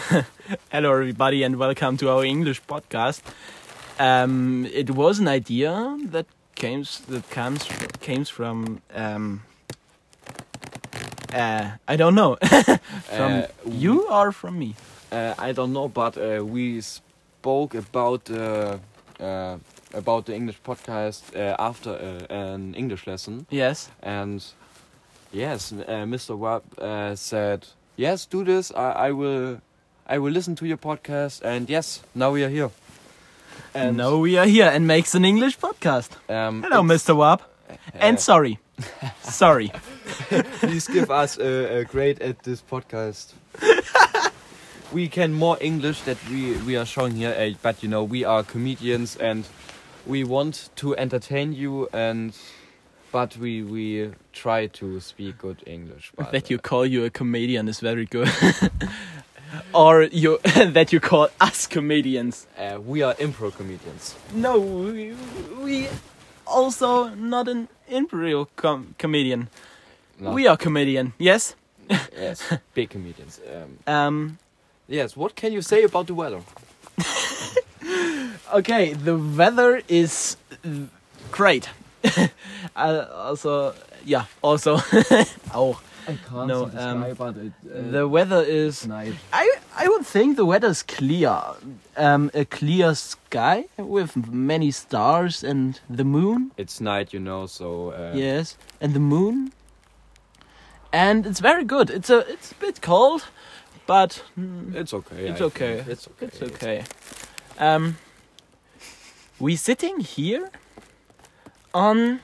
Hello, everybody, and welcome to our English podcast. Um, it was an idea that came that comes came from um, uh, I don't know from Uh, you or from me. Uh, I don't know, but uh, we spoke about uh, uh, about the English podcast uh, after uh, an English lesson, Yes. and yes, uh, Mr. Webb uh, said, "Yes, do this. I, I will, I will listen to your podcast." And yes, now we are here. And now we are here and makes an English podcast. um, Hello, Mr. Wab. uh, And sorry, sorry. please give us a, a grade at this podcast. we can more English that we we are showing here, uh, but you know we are comedians and we want to entertain you and but we we try to speak good English. But, that you call you a comedian is very good. Or you that you call us comedians. uh, we are improv comedians. No, we, we also not an improv com- comedian. No. We are comedian. Yes. yes, big comedians. Um, Um. yes, what can you say about the weather? Okay. The weather is great. uh, also, yeah. Also, auch. I can't No, see the um, sky, but it, The weather is. night. I I would think the weather is clear. Um, a clear sky with many stars and the moon. It's night, you know, so uh, Yes, and the moon. And it's very good. It's a it's a bit cold, but mm, it's okay. It's I okay. think. It's okay. it's okay. Um, we sitting here on,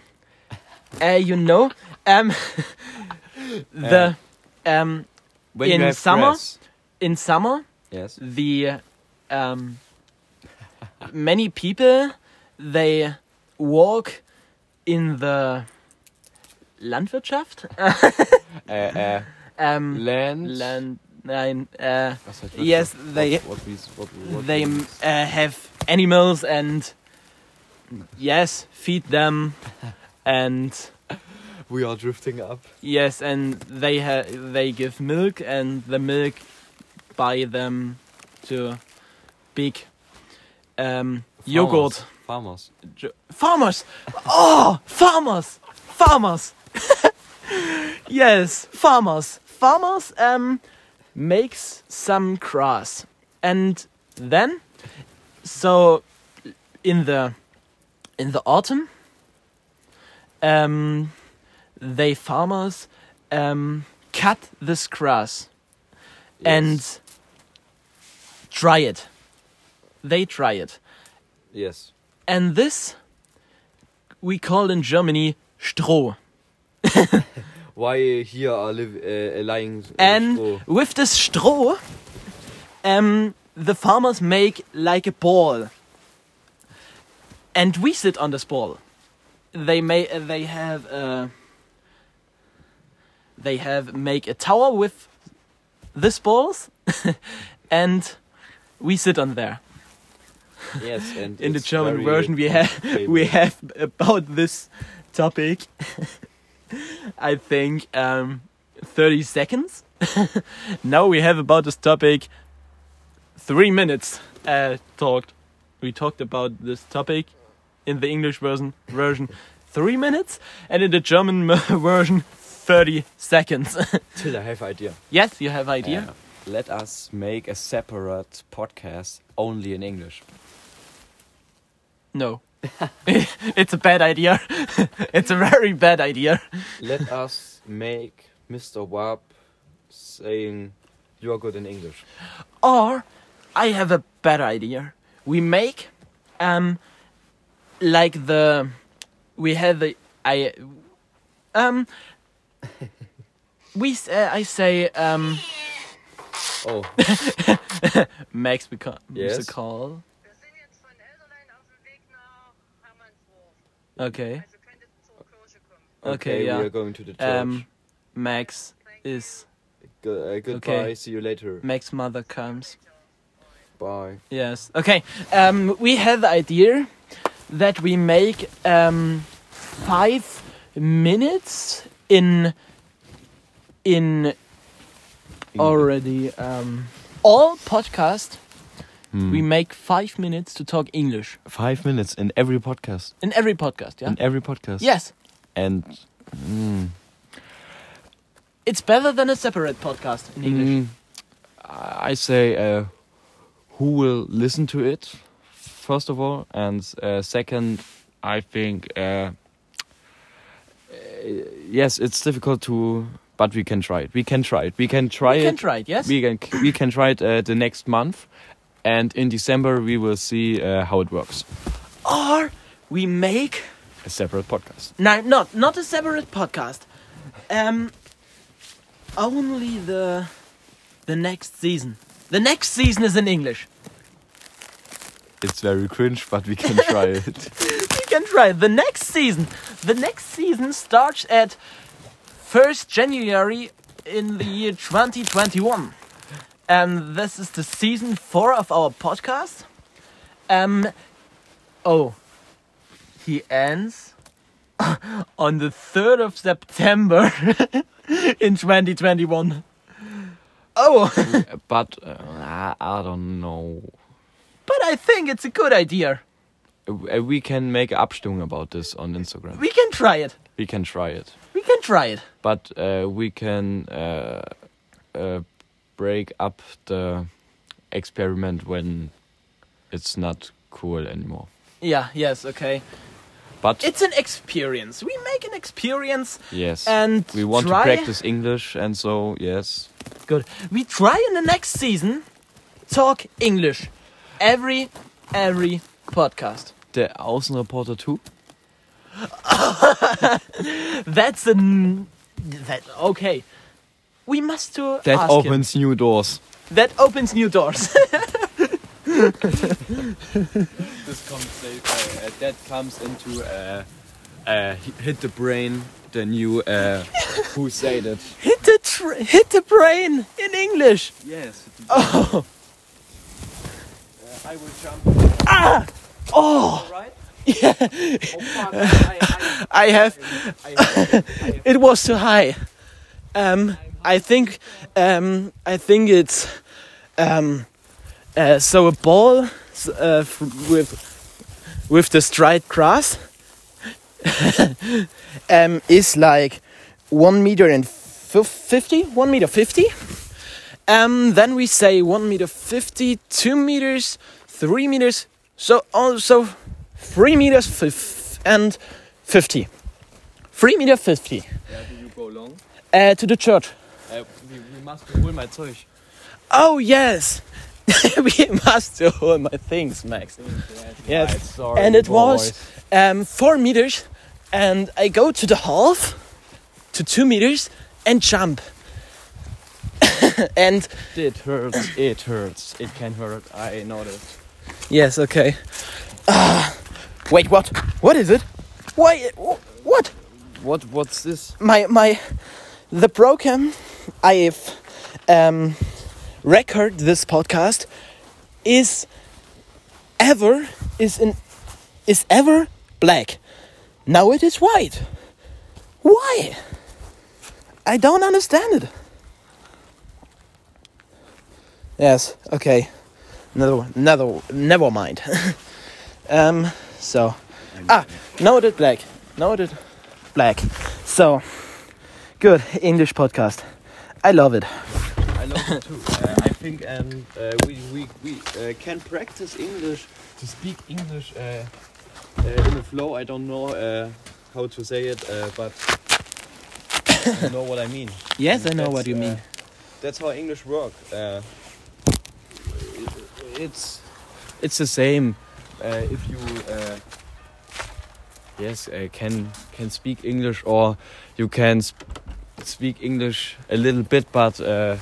uh, you know, um, the um When In summer? grass. in summer Yes. the um many people they walk in the Landwirtschaft Uh, uh, um land. land nein uh, Yes, Wirtschaft? they- What, what what, what they uh, have animals and yes feed them and we are drifting up. yes and they ha- they give milk and the milk buy them to big um yogurt. Farmers. Jo- farmers! Oh farmers! Farmers! Yes farmers. Farmers um makes some grass. And then so in the in the autumn um they farmers um cut this grass and Yes. dry it they dry it yes. and this we call in Germany Stroh. Why here are live, uh, lying uh, And straw? with this Stroh, um, the farmers make like a ball. And we sit on this ball. They may uh, they have uh, they have make a tower with this balls, and we sit on there. yes, and In the German version, we have we have about this topic i think um 30 seconds. Now we have about this topic three minutes uh talked. We talked about this topic in the english version version three minutes and in the german version 30 seconds Till I have idea. yes you have idea Uh, let us make a separate podcast only in English. no it's a bad idea it's a very bad idea Let us make Mr. Wab saying you are good in English. Or I have a better idea. We make um like the we have the I um we uh, I say um Oh, Max becomes Yes. a call. Wir sind jetzt von Elderlein auf dem Weg nach Hermannshof. Okay. Also könntest du zur Kirche kommen. Okay, we yeah. are going to the church. Um Max is Go- uh, goodbye. okay. See you later. Max mother comes. Bye. Yes. Okay. Um, we have the idea that we make um, five minutes in in already um, all podcast, Hmm. we make five minutes to talk English Five minutes in every podcast. in every podcast. Yeah. In every podcast. yes, And mm, it's better than a separate podcast in English. mm, I say, uh, who will listen to it? First of all, and uh, second, I think, uh, uh, yes, it's difficult to, but we can try it. We can try it. We can try we it. We can try it. Yes. we can we can try it uh, the next month, and in December we will see uh, how it works. or we make A separate podcast. no, not not a separate podcast. Um, only the the next season. The next season is in English. It's very cringe, but we can try it. Can try the next season. The next season starts at first January in the year 2021, and this is the season four of our podcast. Um, oh, he ends on the third of September in 2021. Oh, but uh, I don't know. but I think it's a good idea. Uh, We can make a Abstimmung about this on Instagram. We can try it. We can try it, We can try it. but uh, we can uh, uh, break up the experiment when it's not cool anymore. Yeah. Yes. Okay. But It's an experience. We make an experience yes, and we want try. to practice English, and so yes, Good. We try in the next season talk English every every podcast. Der Außenreporter too. That's a n- that okay. We must to That ask him. opens new doors. That opens new doors. This comes uh, that comes into uh, uh, hit the brain. The new uh, who said it? hit the tr- hit the brain in English. Yes. Oh. I will jump. Oh. Right? Yeah. I, have. It was too high. Um, I think. Um, I think it's. Um, uh, so a ball uh, with with the striped grass um, is like one meter and fifty. One meter fifty. Um, then we say one meter fifty, two meters, three meters. So also three meters fif- and fifty. Three meter fifty. yeah, do you go long? Uh, to the church. Uh, we, we must hol my Zeug. Oh yes, we must hold my things, Max. Yes. Right, sorry, And it was um, four meters, and I go to the half, to two meters, and jump. and It hurts. It hurts. It can hurt. I know that. Yes, okay. Ah, wait, what? What is it? Why? What? What? What's this? my my the program I've um record this podcast is ever is in is ever black. Now it is white. Why? I don't understand it. Yes, okay. Another. Another never mind. um so Ah, now it is black. Now it is black. So, good English podcast. I love it. I love it too. Uh, I think um, uh, we we we uh, can practice English to speak English uh, uh, in a flow. I don't know uh, how to say it, uh, but you know what I mean. Yes, I know what you mean. That's how English work. Uh, it- it's it's the same. Uh, if you uh, yes uh, can can speak English or you can sp- speak English a little bit, but uh,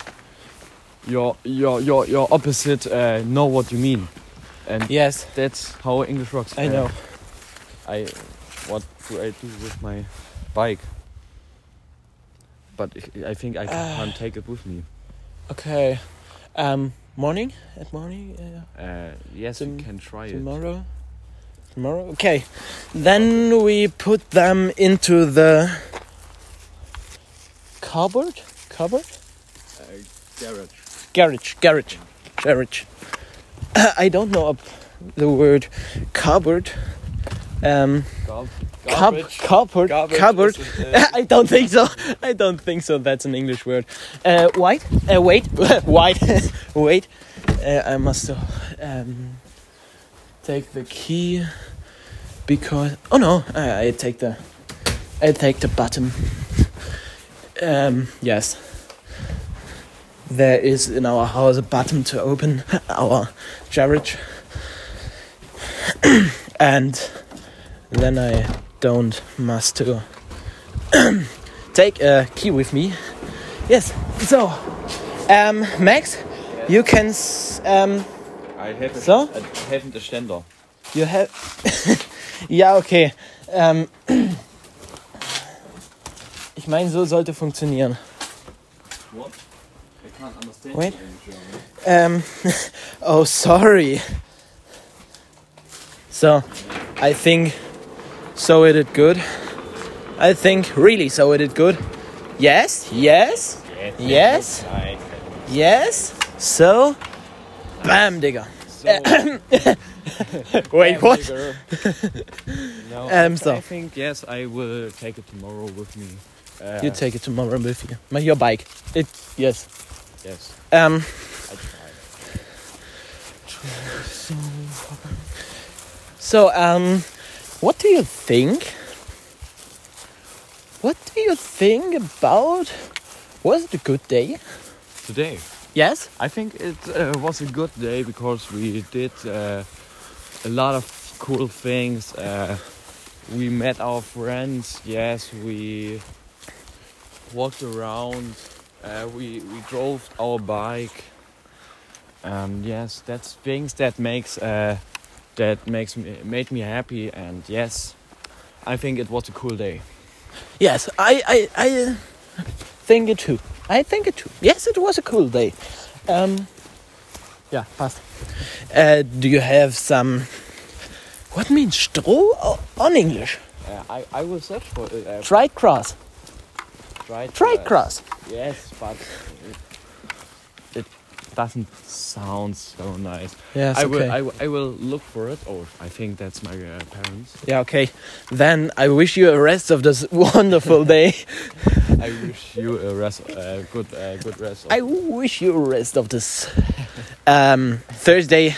your your your your opposite uh, know what you mean, and Yes, that's how English works. I Uh, know. I what do I do with my bike? But I- I think I can't take it with me. Okay. Um, morning at morning. Uh, Uh, yes, you can try it. tomorrow. Tomorrow. Okay. Then we put them into the cupboard. Cupboard. Uh, garage. Garage. Garage. garage. I don't know the word cupboard. Um, cupboard, cupboard. I don't think so. I don't think so. That's an English word. Uh, white. Uh, wait. white. wait. Uh, I must uh, um, take the key because. Oh no! I, I take the. I take the button. Um. Yes. There is in our house a button to open our garage, and then I don't must to take a key with me. Yes. So, um, Max, you can. s- Um, I have a, So? I haven't a ständer. you have. ja, okay. Ähm, ich meine, so sollte funktionieren. What? I can't understand Wait. Um, oh, sorry. So, I think so. It did good. I think really so. It did good. Yes. Yes. Yes. Yes. So, bam, digger. So, Wait, what? no, Um, so. I think yes, I will take it tomorrow with me. Uh, You take it tomorrow with you. My your bike. It yes. Yes, Um. I try. So um, what do you think? What do you think about? Was it a good day? Today, Yes. I think it uh, was a good day because we did uh, a lot of cool things. Uh, we met our friends. Yes, we walked around. Uh, we we drove our bike. Um, yes, that's things that makes uh, that makes me made me happy. And yes, I think it was a cool day. Yes. I I I uh, think it too. I think it too. Yes, it was a cool day. Um. Yeah. Passt. Uh, do you have some? What means Stroh o- on English? Uh, I I will search for it. Uh, Dried grass. dried Dried grass. grass. Yes, but it, it doesn't sound so nice. Yes. I okay. will I, will- I will look for it. Or I think that's my uh, parents. Yeah. Okay. Then I wish you a rest of this wonderful day. I wish you a rest, uh, good uh, good rest. Of, I wish you a rest of this um, Thursday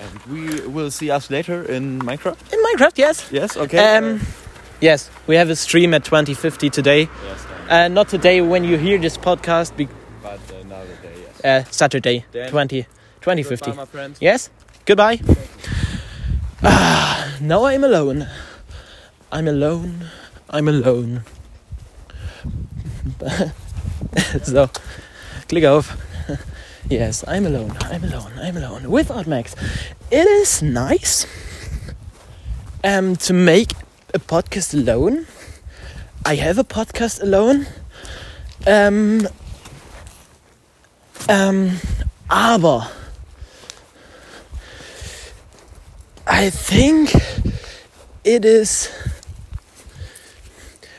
and we will see us later in Minecraft. in Minecraft. Yes. Yes. Okay. Um, yes, we have a stream at 2050 today. yes. Uh, not today when you hear this podcast, be- but another day. Yes. uh, Saturday, Then- 20, 2050. Goodbye. Yes, goodbye. Ah, now I'm alone. I'm alone. I'm alone. so, click off. yes, I'm alone. I'm alone. I'm alone. Without Max. It is nice um, to make a podcast alone. I have a podcast alone. Um, um, aber I think it is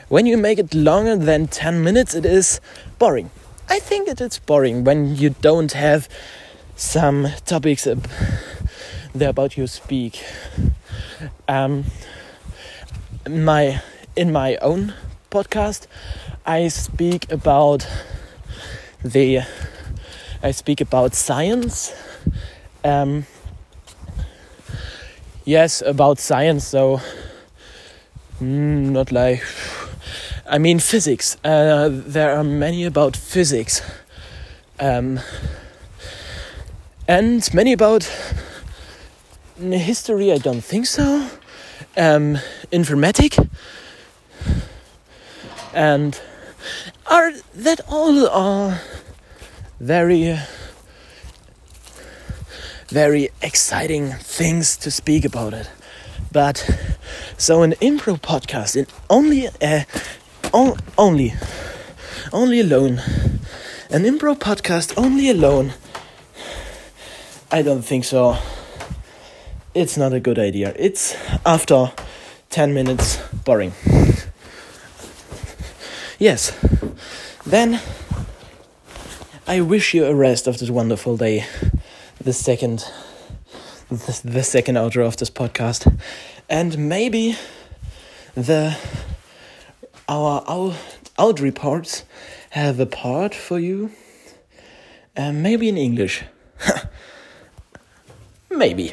when you make it longer than 10 minutes it is boring. I think it is boring when you don't have some topics ab- there about you speak. Um, my in my own podcast I speak about the I speak about science. Um, yes, about science. So mm, not like I mean physics. Uh, there are many about physics, um, and many about history. I don't think so. Um, informatic, and are that all uh, very very exciting things to speak about it. But so an improv podcast in only uh, on, only only alone. An improv podcast only alone? I don't think so. It's not a good idea. It's after 10 minutes boring. Yes. Then I wish you a rest of this wonderful day. the second the, the second outro of this podcast, and maybe the our out, out reports have a part for you. Uh, maybe in English. maybe.